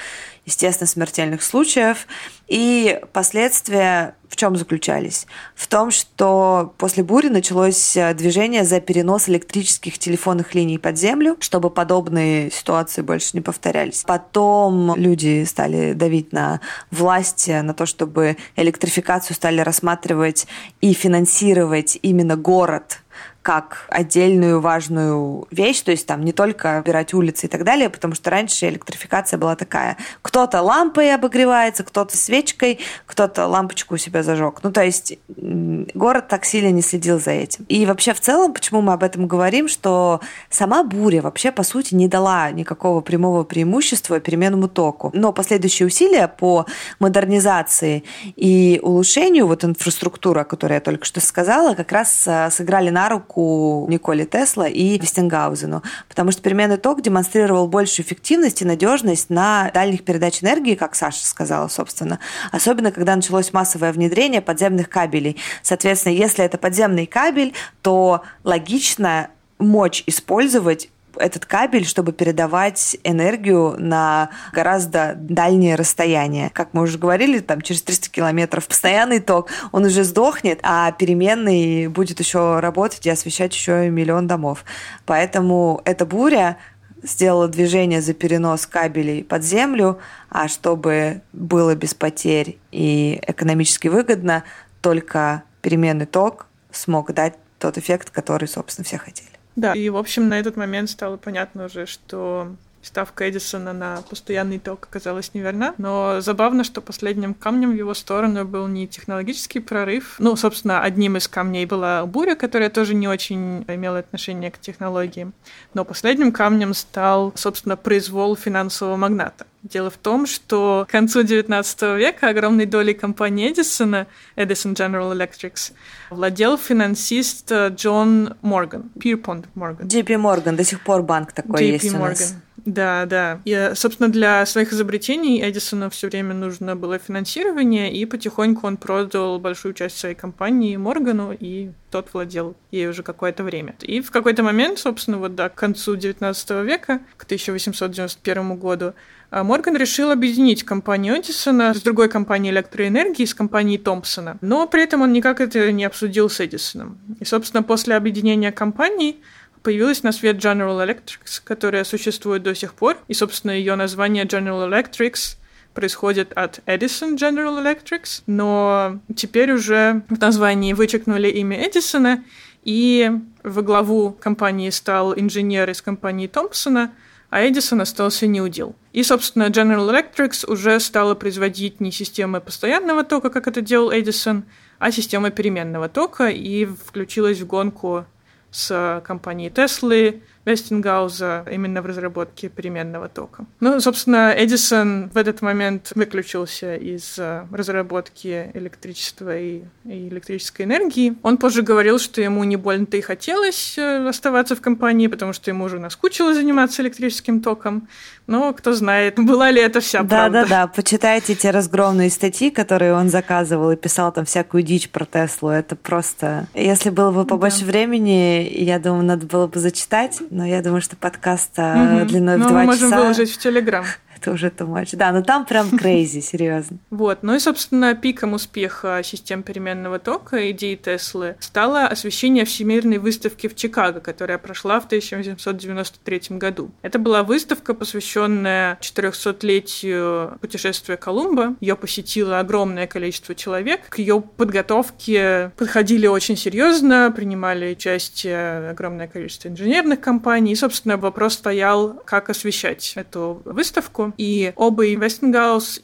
естественно, смертельных случаев. И последствия в чем заключались? В том, что после бури началось э, движение за перенос электрических телефонных линий под землю, чтобы подобные ситуации больше не повторялись. Потом люди стали давить на власть, э, на то, чтобы электрификацию стали рассматривать и финансировать именно город как отдельную важную вещь, то есть там не только убирать улицы и так далее, потому что раньше электрификация была такая. Кто-то лампой обогревается, кто-то свечкой, кто-то лампочку у себя зажег. Ну, то есть город так сильно не следил за этим. И вообще в целом, почему мы об этом говорим, что сама буря вообще, по сути, не дала никакого прямого преимущества переменному току. Но последующие усилия по модернизации и улучшению вот инфраструктуры, о которой я только что сказала, как раз э, сыграли на руку руку Николе Тесла и Вестингаузену, потому что переменный ток демонстрировал большую эффективность и надежность на дальних передач энергии, как Саша сказала, собственно, особенно когда началось массовое внедрение подземных кабелей. Соответственно, если это подземный кабель, то логично мочь использовать этот кабель, чтобы передавать энергию на гораздо дальние расстояния. Как мы уже говорили, там через 300 километров постоянный ток, он уже сдохнет, а переменный будет еще работать и освещать еще миллион домов. Поэтому эта буря сделала движение за перенос кабелей под землю, а чтобы было без потерь и экономически выгодно, только переменный ток смог дать тот эффект, который, собственно, все хотели.
Да, и, в общем, на этот момент стало понятно уже, что ставка Эдисона на постоянный ток оказалась неверна. Но забавно, что последним камнем в его сторону был не технологический прорыв. Ну, собственно, одним из камней была буря, которая тоже не очень имела отношение к технологиям. Но последним камнем стал, собственно, произвол финансового магната. Дело в том, что к концу XIX века огромной долей компании Эдисона, Edison General Electric, владел финансист э, Джон Морган, Пирпонт Морган.
JP Морган, до сих пор банк такой JP есть у нас.
Да, да. И, собственно, для своих изобретений Эдисону все время нужно было финансирование, и потихоньку он продал большую часть своей компании Моргану, и тот владел ей уже какое-то время. И в какой-то момент, собственно, вот да, к концу XIX века, к 1891 году, Морган решил объединить компанию Эдисона с другой компанией электроэнергии, с компанией Томпсона. Но при этом он никак это не обсудил с Эдисоном. И, собственно, после объединения компаний появилась на свет General Electric, которая существует до сих пор. И, собственно, ее название General Electric происходит от Edison General Electric, но теперь уже в названии вычеркнули имя Эдисона, и во главу компании стал инженер из компании Томпсона, а Эдисон остался неудел. И, собственно, General Electric уже стала производить не системы постоянного тока, как это делал Эдисон, а системы переменного тока, и включилась в гонку с компанией Tesla, Вестингауза именно в разработке переменного тока. Ну, собственно, Эдисон в этот момент выключился из э, разработки электричества и, и электрической энергии. Он позже говорил, что ему не больно-то и хотелось э, оставаться в компании, потому что ему уже наскучило заниматься электрическим током. Но кто знает, была ли это вся
да,
правда.
Да-да-да, почитайте те разгромные статьи, которые он заказывал и писал там всякую дичь про Теслу. Это просто... Если было бы побольше да. времени, я думаю, надо было бы зачитать, но я думаю, что подкаст угу. длиной в два часа...
мы можем выложить в Телеграм
это уже much. Да, но там прям crazy, [LAUGHS] серьезно.
Вот, ну и, собственно, пиком успеха систем переменного тока идеи Теслы стало освещение Всемирной выставки в Чикаго, которая прошла в 1893 году. Это была выставка, посвященная 400-летию путешествия Колумба. Ее посетило огромное количество человек. К ее подготовке подходили очень серьезно, принимали участие огромное количество инженерных компаний. И, собственно, вопрос стоял, как освещать эту выставку. И оба и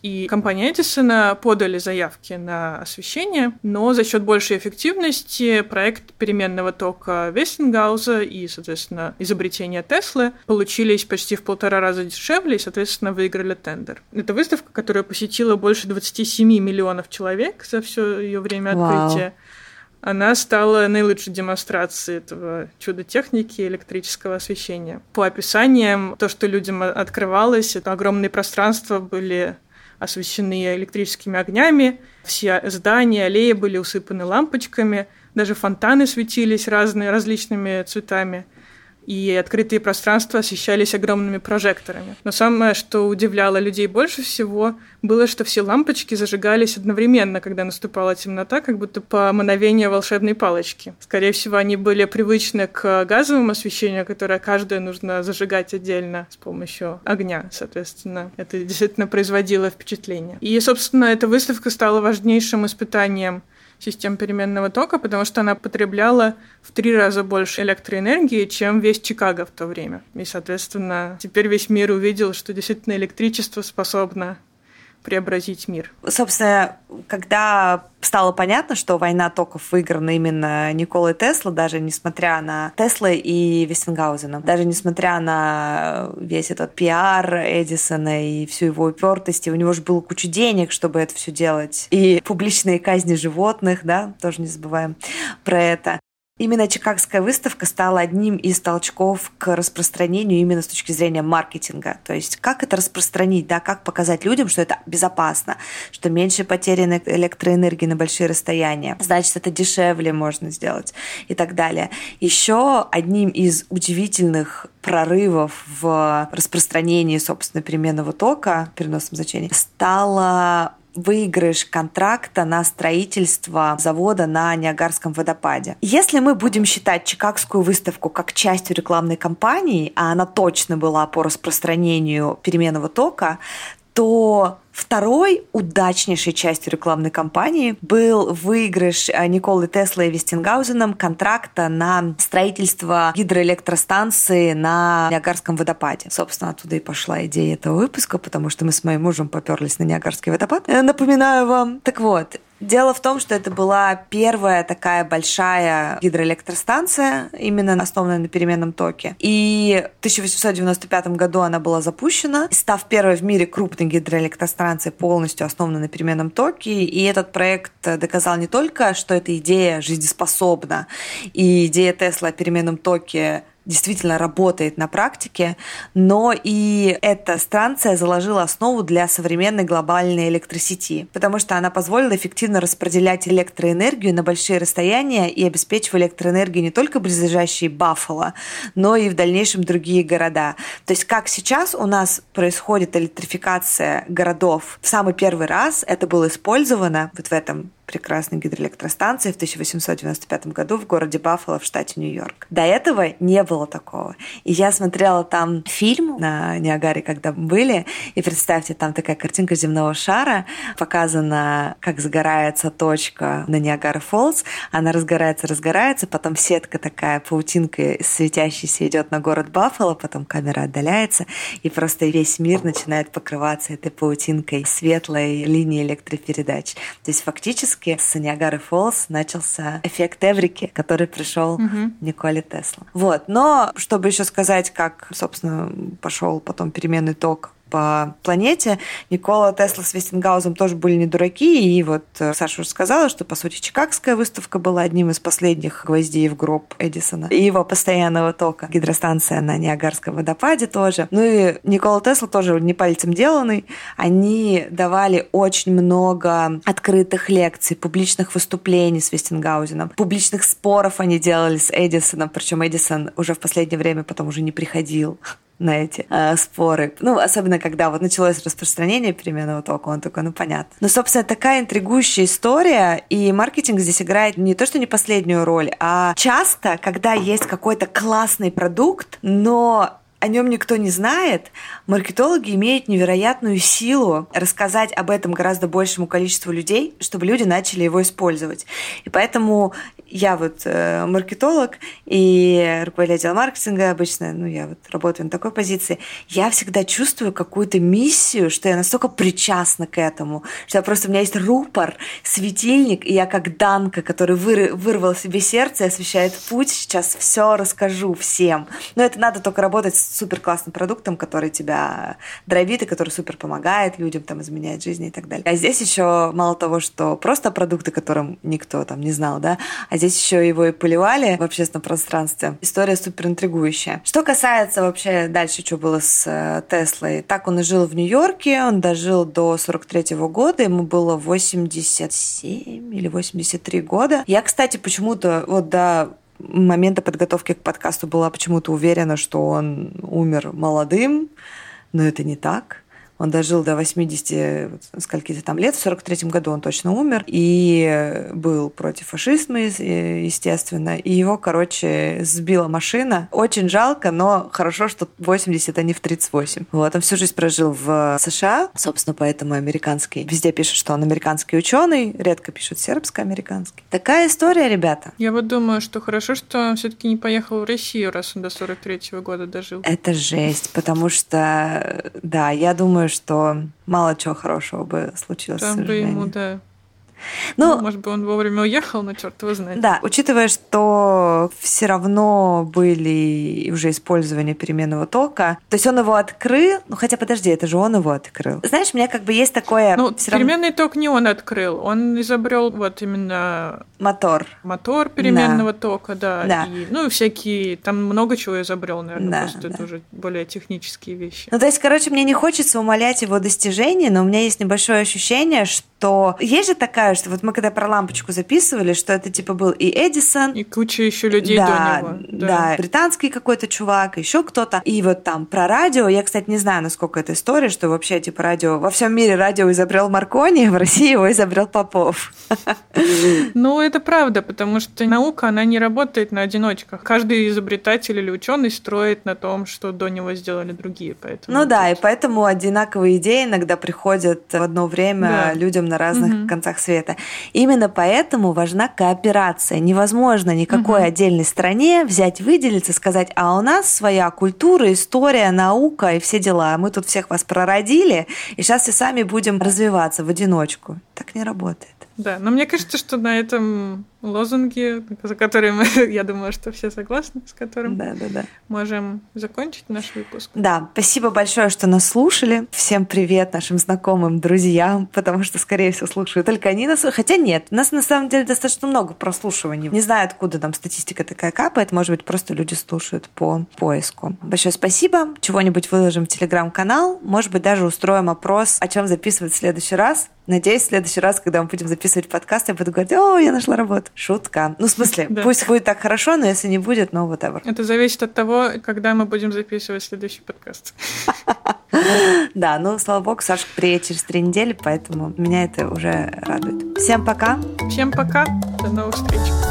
и компания Эдисона подали заявки на освещение, но за счет большей эффективности проект переменного тока Вестингауза и, соответственно, изобретения Теслы получились почти в полтора раза дешевле и, соответственно, выиграли тендер. Это выставка, которая посетила больше 27 миллионов человек за все ее время открытия. Вау она стала наилучшей демонстрацией этого чуда техники электрического освещения. По описаниям, то, что людям открывалось, это огромные пространства были освещены электрическими огнями, все здания, аллеи были усыпаны лампочками, даже фонтаны светились разными, различными цветами и открытые пространства освещались огромными прожекторами. Но самое, что удивляло людей больше всего, было, что все лампочки зажигались одновременно, когда наступала темнота, как будто по мановению волшебной палочки. Скорее всего, они были привычны к газовому освещению, которое каждое нужно зажигать отдельно с помощью огня, соответственно. Это действительно производило впечатление. И, собственно, эта выставка стала важнейшим испытанием систем переменного тока, потому что она потребляла в три раза больше электроэнергии, чем весь Чикаго в то время. И, соответственно, теперь весь мир увидел, что действительно электричество способно преобразить мир.
Собственно, когда стало понятно, что война токов выиграна именно Николой Тесла, даже несмотря на Тесла и Вестингаузена, даже несмотря на весь этот пиар Эдисона и всю его упертость, и у него же было куча денег, чтобы это все делать, и публичные казни животных, да, тоже не забываем про это. Именно Чикагская выставка стала одним из толчков к распространению именно с точки зрения маркетинга. То есть как это распространить, да, как показать людям, что это безопасно, что меньше потеряно электроэнергии на большие расстояния, значит, это дешевле можно сделать и так далее. Еще одним из удивительных прорывов в распространении, собственно, переменного тока переносном значении стало выигрыш контракта на строительство завода на Ниагарском водопаде. Если мы будем считать Чикагскую выставку как частью рекламной кампании, а она точно была по распространению переменного тока, то Второй удачнейшей частью рекламной кампании был выигрыш э, Николы Тесла и Вестингаузеном контракта на строительство гидроэлектростанции на Ниагарском водопаде. Собственно, оттуда и пошла идея этого выпуска, потому что мы с моим мужем поперлись на Ниагарский водопад. Э, напоминаю вам. Так вот, Дело в том, что это была первая такая большая гидроэлектростанция, именно основанная на переменном токе. И в 1895 году она была запущена, став первой в мире крупной гидроэлектростанцией, полностью основанной на переменном токе. И этот проект доказал не только, что эта идея жизнеспособна, и идея Тесла о переменном токе действительно работает на практике, но и эта станция заложила основу для современной глобальной электросети, потому что она позволила эффективно распределять электроэнергию на большие расстояния и обеспечивала электроэнергию не только близлежащие Баффало, но и в дальнейшем другие города. То есть как сейчас у нас происходит электрификация городов в самый первый раз, это было использовано вот в этом прекрасной гидроэлектростанции в 1895 году в городе Баффало в штате Нью-Йорк. До этого не было такого. И я смотрела там фильм на Ниагаре, когда были, и представьте, там такая картинка земного шара, показана, как загорается точка на Niagara Falls, она разгорается, разгорается, потом сетка такая, паутинка светящаяся идет на город Баффало, потом камера отдаляется, и просто весь мир начинает покрываться этой паутинкой светлой линии электропередач. То есть фактически практически с Ниагары Falls начался эффект Эврики, который пришел угу. Николе Тесла. Вот. Но чтобы еще сказать, как, собственно, пошел потом переменный ток по планете. Никола Тесла с Вестингаузом тоже были не дураки, и вот э, Саша уже сказала, что, по сути, Чикагская выставка была одним из последних гвоздей в гроб Эдисона и его постоянного тока. Гидростанция на Ниагарском водопаде тоже. Ну и Никола Тесла тоже не пальцем деланный. Они давали очень много открытых лекций, публичных выступлений с Вестингаузеном, публичных споров они делали с Эдисоном, причем Эдисон уже в последнее время потом уже не приходил на эти э, споры. Ну, особенно когда вот началось распространение переменного тока, он такой, ну, понятно. Но, собственно, такая интригующая история, и маркетинг здесь играет не то, что не последнюю роль, а часто, когда есть какой-то классный продукт, но о нем никто не знает, маркетологи имеют невероятную силу рассказать об этом гораздо большему количеству людей, чтобы люди начали его использовать. И поэтому я вот э, маркетолог и руководитель отдела маркетинга обычно, ну, я вот работаю на такой позиции, я всегда чувствую какую-то миссию, что я настолько причастна к этому, что я просто, у меня есть рупор, светильник, и я как Данка, который выр, вырвал себе сердце и освещает путь, сейчас все расскажу всем. Но это надо только работать с супер классным продуктом, который тебя дровит и который супер помогает людям, там, изменяет жизни и так далее. А здесь еще мало того, что просто продукты, которым никто там не знал, да, а здесь еще его и поливали в общественном пространстве. История супер интригующая. Что касается вообще дальше, что было с э, Теслой. Так он и жил в Нью-Йорке, он дожил до 43 -го года, ему было 87 или 83 года. Я, кстати, почему-то вот до момента подготовки к подкасту была почему-то уверена, что он умер молодым, но это не так. Он дожил до 80 скольки-то там лет, в 43 году он точно умер, и был против фашизма, естественно, и его, короче, сбила машина. Очень жалко, но хорошо, что 80, а не в 38. Вот, он всю жизнь прожил в США, собственно, поэтому американский. Везде пишут, что он американский ученый, редко пишут сербско-американский. Такая история, ребята.
Я вот думаю, что хорошо, что он все-таки не поехал в Россию, раз он до 43 -го года дожил.
Это жесть, потому что, да, я думаю, что мало чего хорошего бы случилось.
Там бы ему, да, ну, ну, может быть, он вовремя уехал, но черт его знает.
Да, учитывая, что все равно были уже использования переменного тока, то есть он его открыл, ну хотя подожди, это же он его открыл. Знаешь, у меня как бы есть такое...
Ну, переменный равно... ток не он открыл, он изобрел вот именно...
Мотор.
Мотор переменного да. тока, да. да. И, ну, всякие, там много чего изобрел, наверное, да, просто да. это уже более технические вещи.
Ну, то есть, короче, мне не хочется умолять его достижения, но у меня есть небольшое ощущение, что есть же такая представляю, что вот мы когда про лампочку записывали, что это типа был и Эдисон.
И куча еще людей
да,
до него.
Да. да, британский какой-то чувак, еще кто-то. И вот там про радио, я, кстати, не знаю, насколько это история, что вообще типа радио, во всем мире радио изобрел Маркони, в России его изобрел Попов.
Ну, это правда, потому что наука, она не работает на одиночках. Каждый изобретатель или ученый строит на том, что до него сделали другие. Поэтому
ну да, и поэтому одинаковые идеи иногда приходят в одно время да. людям на разных угу. концах света света. Именно поэтому важна кооперация. Невозможно никакой угу. отдельной стране взять, выделиться, сказать, а у нас своя культура, история, наука и все дела. Мы тут всех вас прородили, и сейчас все сами будем развиваться в одиночку. Так не работает.
Да, но мне кажется, что на этом лозунге, за которым, [LAUGHS] я думаю, что все согласны, с которым да, да, да. можем закончить наш выпуск.
Да, спасибо большое, что нас слушали. Всем привет нашим знакомым, друзьям, потому что, скорее всего, слушают только они нас. Хотя нет, у нас на самом деле достаточно много прослушиваний. Не знаю, откуда там статистика такая капает. Может быть, просто люди слушают по поиску. Большое спасибо. Чего-нибудь выложим в телеграм-канал. Может быть, даже устроим опрос, о чем записывать в следующий раз. Надеюсь, в следующий раз, когда мы будем записывать подкаст, я буду говорить, о, я нашла работу. Шутка. Ну, в смысле, да. пусть будет так хорошо, но если не будет, ну, whatever.
Это зависит от того, когда мы будем записывать следующий подкаст. [LAUGHS]
Да, ну, слава богу, Сашка приедет через три недели, поэтому меня это уже радует. Всем пока.
Всем пока. До новых встреч.